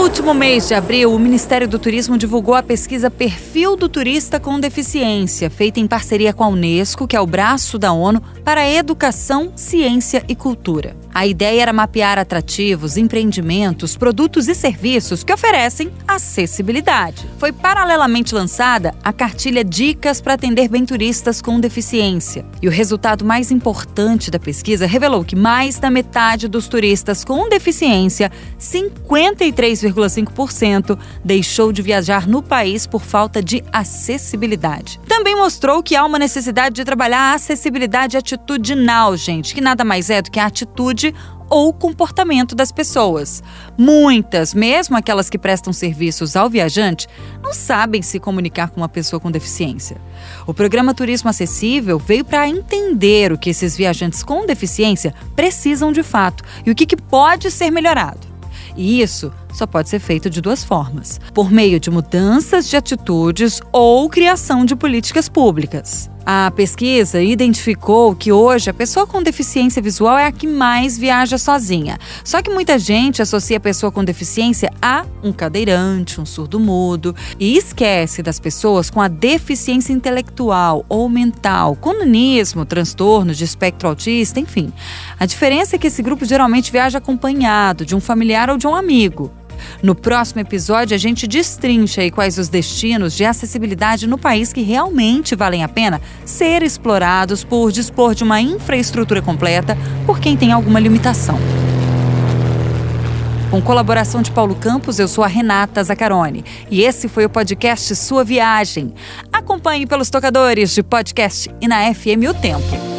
No último mês de abril, o Ministério do Turismo divulgou a pesquisa Perfil do Turista com Deficiência, feita em parceria com a Unesco, que é o braço da ONU para Educação, Ciência e Cultura. A ideia era mapear atrativos, empreendimentos, produtos e serviços que oferecem acessibilidade. Foi paralelamente lançada a cartilha Dicas para atender bem turistas com deficiência. E o resultado mais importante da pesquisa revelou que mais da metade dos turistas com deficiência, 53,5%, deixou de viajar no país por falta de acessibilidade. Também mostrou que há uma necessidade de trabalhar a acessibilidade atitudinal, gente, que nada mais é do que a atitude atitude ou comportamento das pessoas. Muitas, mesmo aquelas que prestam serviços ao viajante, não sabem se comunicar com uma pessoa com deficiência. O programa Turismo Acessível veio para entender o que esses viajantes com deficiência precisam de fato e o que, que pode ser melhorado. E isso só pode ser feito de duas formas: por meio de mudanças de atitudes ou criação de políticas públicas. A pesquisa identificou que hoje a pessoa com deficiência visual é a que mais viaja sozinha. Só que muita gente associa a pessoa com deficiência a um cadeirante, um surdo-mudo e esquece das pessoas com a deficiência intelectual ou mental, com nanismo, transtorno de espectro autista, enfim. A diferença é que esse grupo geralmente viaja acompanhado de um familiar ou de um amigo. No próximo episódio, a gente destrincha aí quais os destinos de acessibilidade no país que realmente valem a pena ser explorados por dispor de uma infraestrutura completa por quem tem alguma limitação. Com colaboração de Paulo Campos, eu sou a Renata Zacarone e esse foi o podcast Sua Viagem. Acompanhe pelos tocadores de podcast e na FM O Tempo.